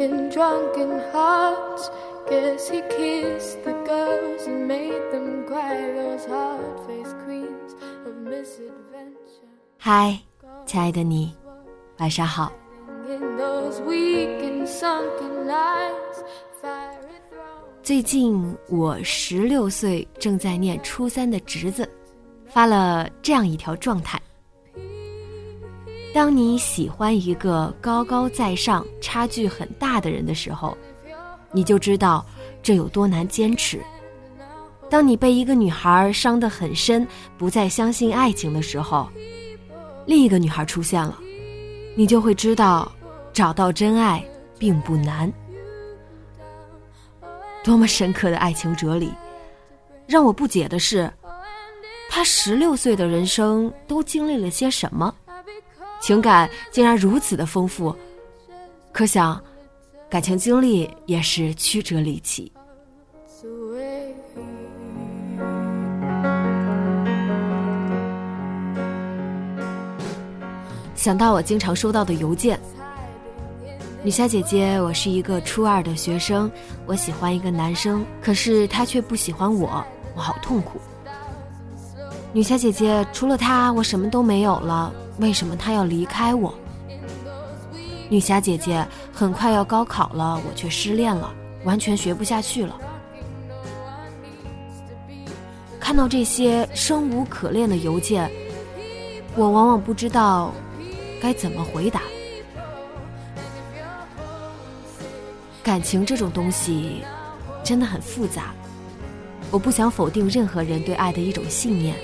And drunken hearts. Guess he kissed the girls and made them cry, those hard faced queens of misadventure. 嗨，亲爱的你，晚上好。最近我十六岁，正在念初三的侄子发了这样一条状态。当你喜欢一个高高在上、差距很大的人的时候，你就知道这有多难坚持。当你被一个女孩伤得很深，不再相信爱情的时候，另一个女孩出现了，你就会知道找到真爱并不难。多么深刻的爱情哲理！让我不解的是，他十六岁的人生都经历了些什么？情感竟然如此的丰富，可想，感情经历也是曲折离奇。想到我经常收到的邮件，女侠姐姐，我是一个初二的学生，我喜欢一个男生，可是他却不喜欢我，我好痛苦。女侠姐姐，除了他，我什么都没有了。为什么他要离开我？女侠姐姐，很快要高考了，我却失恋了，完全学不下去了。看到这些生无可恋的邮件，我往往不知道该怎么回答。感情这种东西真的很复杂，我不想否定任何人对爱的一种信念，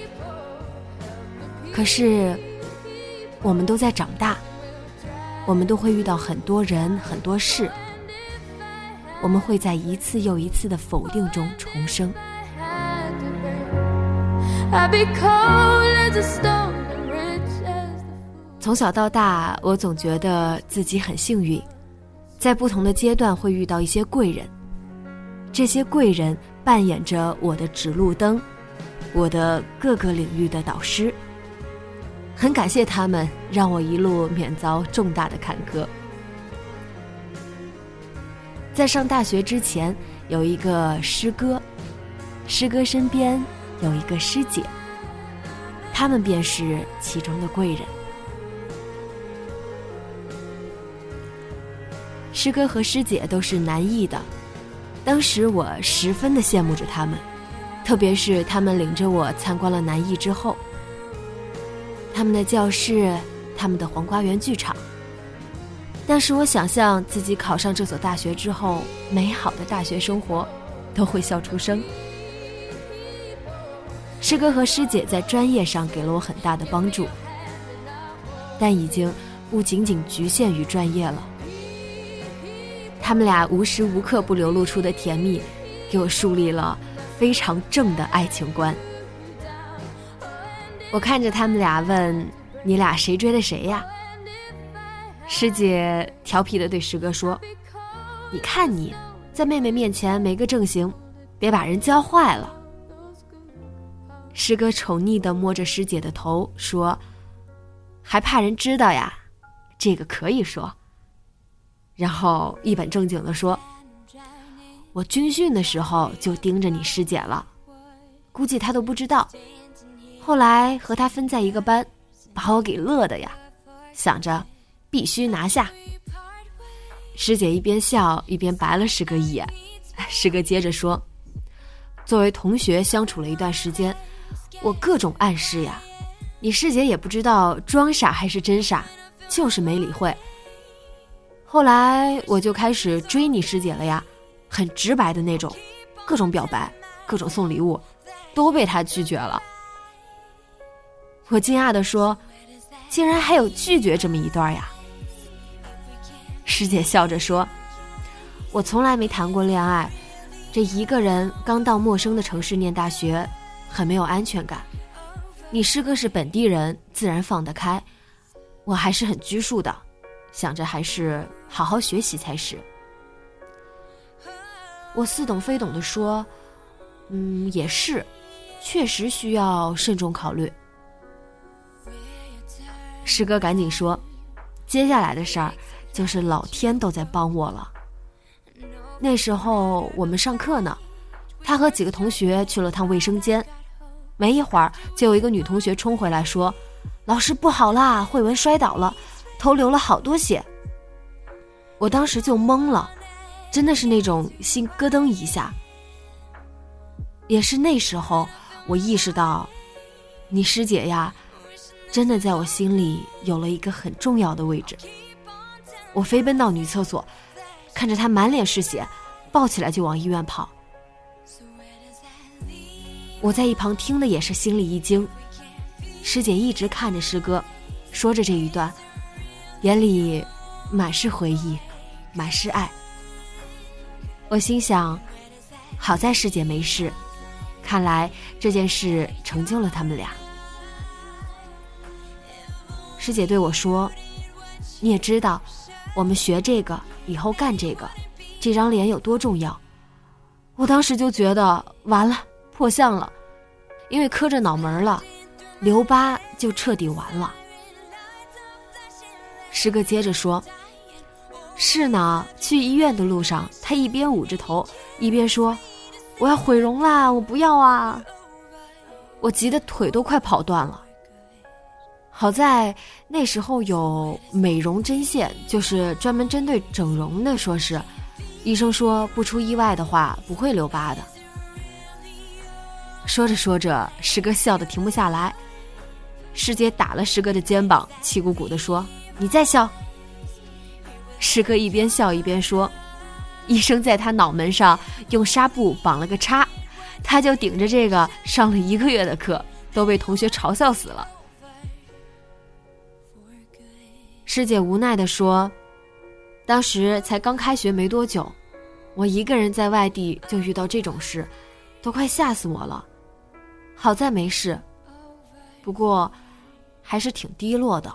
可是。我们都在长大，我们都会遇到很多人、很多事，我们会在一次又一次的否定中重生。从小到大，我总觉得自己很幸运，在不同的阶段会遇到一些贵人，这些贵人扮演着我的指路灯，我的各个领域的导师。很感谢他们，让我一路免遭重大的坎坷。在上大学之前，有一个师哥，师哥身边有一个师姐，他们便是其中的贵人。师哥和师姐都是南艺的，当时我十分的羡慕着他们，特别是他们领着我参观了南艺之后。他们的教室，他们的黄瓜园剧场。但是我想象自己考上这所大学之后，美好的大学生活，都会笑出声。师哥和师姐在专业上给了我很大的帮助，但已经不仅仅局限于专业了。他们俩无时无刻不流露出的甜蜜，给我树立了非常正的爱情观。我看着他们俩问：“你俩谁追的谁呀？”师姐调皮的对师哥说：“你看你在妹妹面前没个正形，别把人教坏了。”师哥宠溺的摸着师姐的头说：“还怕人知道呀？这个可以说。”然后一本正经的说：“我军训的时候就盯着你师姐了，估计她都不知道。”后来和他分在一个班，把我给乐的呀，想着必须拿下。师姐一边笑一边白了师哥一眼，师哥接着说：“作为同学相处了一段时间，我各种暗示呀，你师姐也不知道装傻还是真傻，就是没理会。后来我就开始追你师姐了呀，很直白的那种，各种表白，各种送礼物，都被她拒绝了。”我惊讶的说：“竟然还有拒绝这么一段呀！”师姐笑着说：“我从来没谈过恋爱，这一个人刚到陌生的城市念大学，很没有安全感。你师哥是本地人，自然放得开，我还是很拘束的，想着还是好好学习才是。”我似懂非懂的说：“嗯，也是，确实需要慎重考虑。”师哥赶紧说：“接下来的事儿，就是老天都在帮我了。那时候我们上课呢，他和几个同学去了趟卫生间，没一会儿就有一个女同学冲回来说：‘老师不好啦，慧文摔倒了，头流了好多血。’我当时就懵了，真的是那种心咯噔一下。也是那时候，我意识到，你师姐呀。”真的在我心里有了一个很重要的位置。我飞奔到女厕所，看着她满脸是血，抱起来就往医院跑。我在一旁听的也是心里一惊。师姐一直看着师哥，说着这一段，眼里满是回忆，满是爱。我心想，好在师姐没事，看来这件事成就了他们俩。师姐对我说：“你也知道，我们学这个以后干这个，这张脸有多重要。”我当时就觉得完了，破相了，因为磕着脑门了，留疤就彻底完了。师哥接着说：“是呢，去医院的路上，他一边捂着头，一边说：‘我要毁容啦，我不要啊！’我急得腿都快跑断了。”好在那时候有美容针线，就是专门针对整容的。说是，医生说不出意外的话不会留疤的。说着说着，师哥笑得停不下来。师姐打了师哥的肩膀，气鼓鼓地说：“你再笑。”师哥一边笑一边说：“医生在他脑门上用纱布绑了个叉，他就顶着这个上了一个月的课，都被同学嘲笑死了。”师姐无奈地说：“当时才刚开学没多久，我一个人在外地就遇到这种事，都快吓死我了。好在没事，不过还是挺低落的。”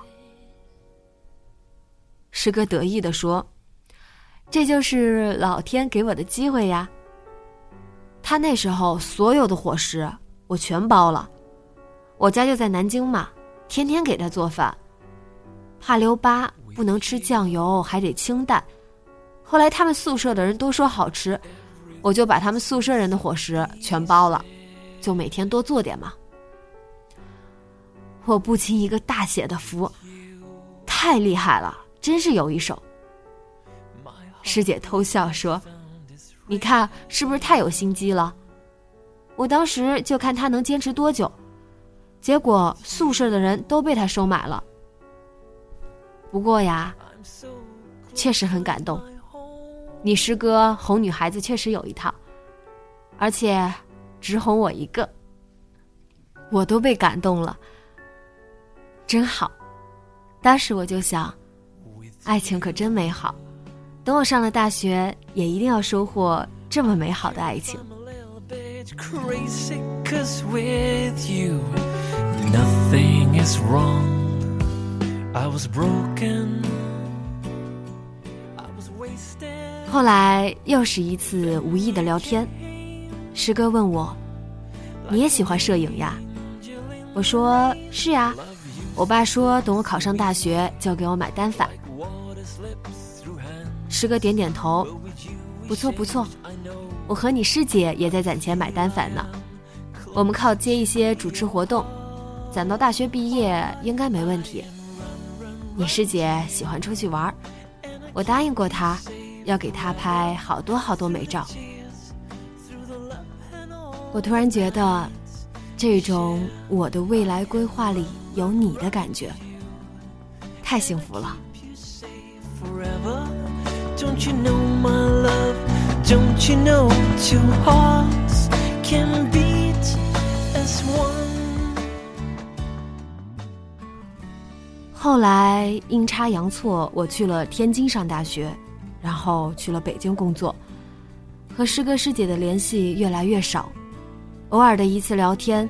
师哥得意地说：“这就是老天给我的机会呀。他那时候所有的伙食我全包了，我家就在南京嘛，天天给他做饭。”怕留疤，不能吃酱油，还得清淡。后来他们宿舍的人都说好吃，我就把他们宿舍人的伙食全包了，就每天多做点嘛。我不禁一个大写的服，太厉害了，真是有一手。师姐偷笑说：“你看是不是太有心机了？”我当时就看他能坚持多久，结果宿舍的人都被他收买了。不过呀，确实很感动。你师哥哄女孩子确实有一套，而且只哄我一个，我都被感动了，真好。当时我就想，爱情可真美好。等我上了大学，也一定要收获这么美好的爱情。I was broken, I was wasted, 后来又是一次无意的聊天，师哥问我：“你也喜欢摄影呀？”我说：“是呀，我爸说等我考上大学就给我买单反。”师哥点点头：“不错不错，我和你师姐也在攒钱买单反呢。我们靠接一些主持活动，攒到大学毕业应该没问题。你师姐喜欢出去玩，我答应过她，要给她拍好多好多美照。我突然觉得，这种我的未来规划里有你的感觉，太幸福了。后来阴差阳错，我去了天津上大学，然后去了北京工作，和师哥师姐的联系越来越少。偶尔的一次聊天，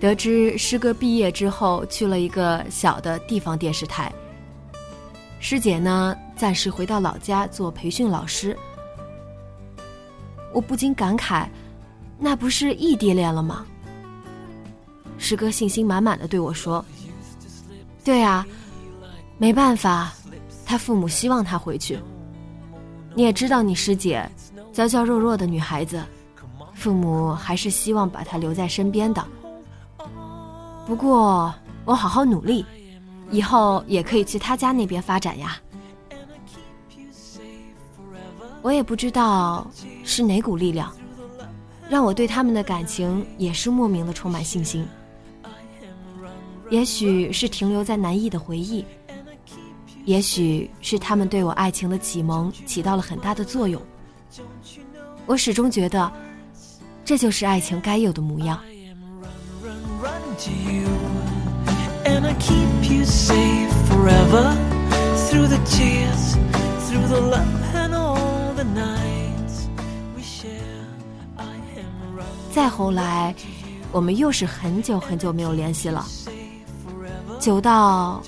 得知师哥毕业之后去了一个小的地方电视台，师姐呢暂时回到老家做培训老师。我不禁感慨，那不是异地恋了吗？师哥信心满满的对我说：“对啊，没办法，他父母希望他回去。你也知道，你师姐娇娇弱弱的女孩子。”父母还是希望把她留在身边的。不过我好好努力，以后也可以去他家那边发展呀。我也不知道是哪股力量，让我对他们的感情也是莫名的充满信心。也许是停留在南艺的回忆，也许是他们对我爱情的启蒙起到了很大的作用。我始终觉得。这就是爱情该有的模样。再后来，我们又是很久很久没有联系了，久到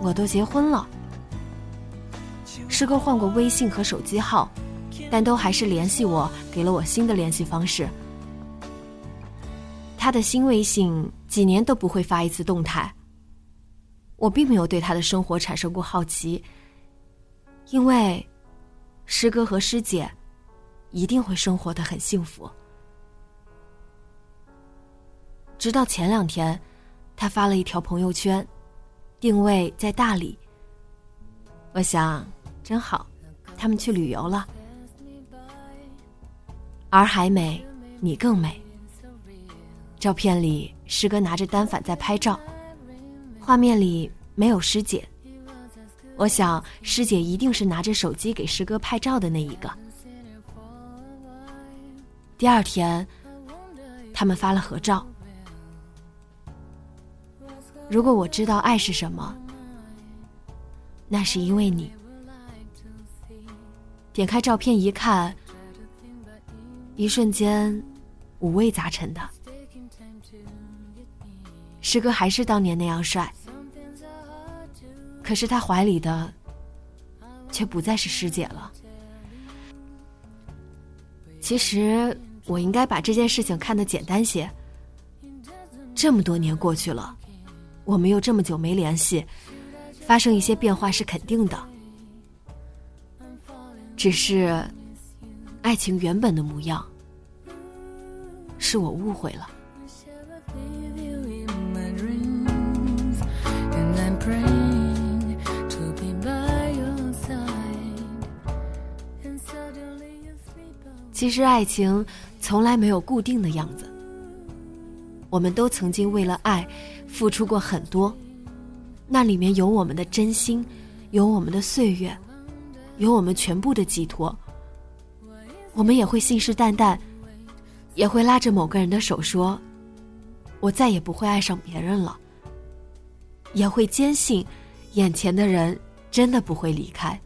我都结婚了。师哥换过微信和手机号。但都还是联系我，给了我新的联系方式。他的新微信几年都不会发一次动态。我并没有对他的生活产生过好奇，因为师哥和师姐一定会生活的很幸福。直到前两天，他发了一条朋友圈，定位在大理。我想，真好，他们去旅游了。洱海美，你更美。照片里，师哥拿着单反在拍照，画面里没有师姐。我想，师姐一定是拿着手机给师哥拍照的那一个。第二天，他们发了合照。如果我知道爱是什么，那是因为你。点开照片一看。一瞬间，五味杂陈的。师哥还是当年那样帅，可是他怀里的，却不再是师姐了。其实我应该把这件事情看得简单些。这么多年过去了，我们又这么久没联系，发生一些变化是肯定的。只是。爱情原本的模样，是我误会了。其实爱情从来没有固定的样子，我们都曾经为了爱付出过很多，那里面有我们的真心，有我们的岁月，有我们全部的寄托。我们也会信誓旦旦，也会拉着某个人的手说：“我再也不会爱上别人了。”也会坚信，眼前的人真的不会离开。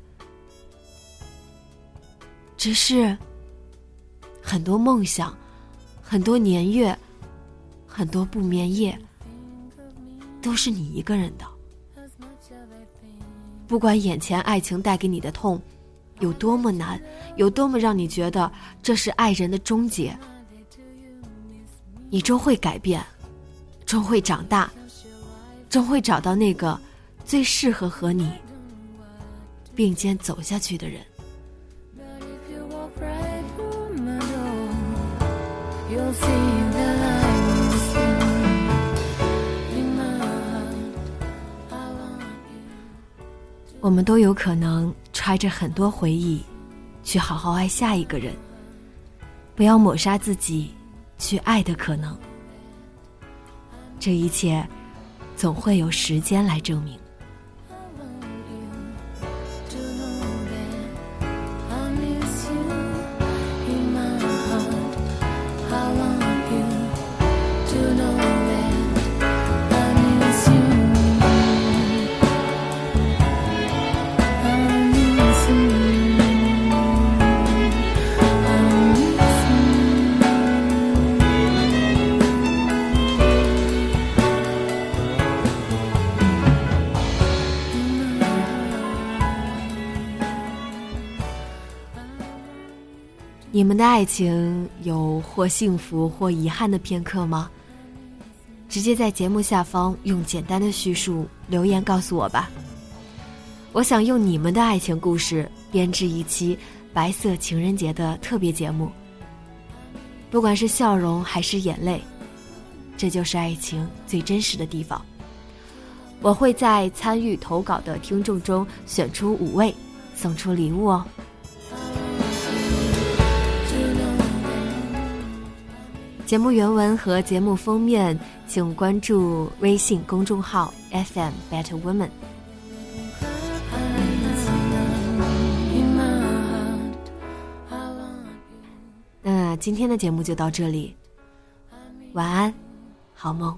只是，很多梦想，很多年月，很多不眠夜，都是你一个人的。不管眼前爱情带给你的痛。有多么难，有多么让你觉得这是爱人的终结，你终会改变，终会长大，终会找到那个最适合和你并肩走下去的人。我们都有可能揣着很多回忆，去好好爱下一个人。不要抹杀自己去爱的可能。这一切，总会有时间来证明。你们的爱情有或幸福或遗憾的片刻吗？直接在节目下方用简单的叙述留言告诉我吧。我想用你们的爱情故事编织一期白色情人节的特别节目。不管是笑容还是眼泪，这就是爱情最真实的地方。我会在参与投稿的听众中选出五位，送出礼物哦。节目原文和节目封面，请关注微信公众号 FM Better Woman。那今天的节目就到这里，晚安，好梦。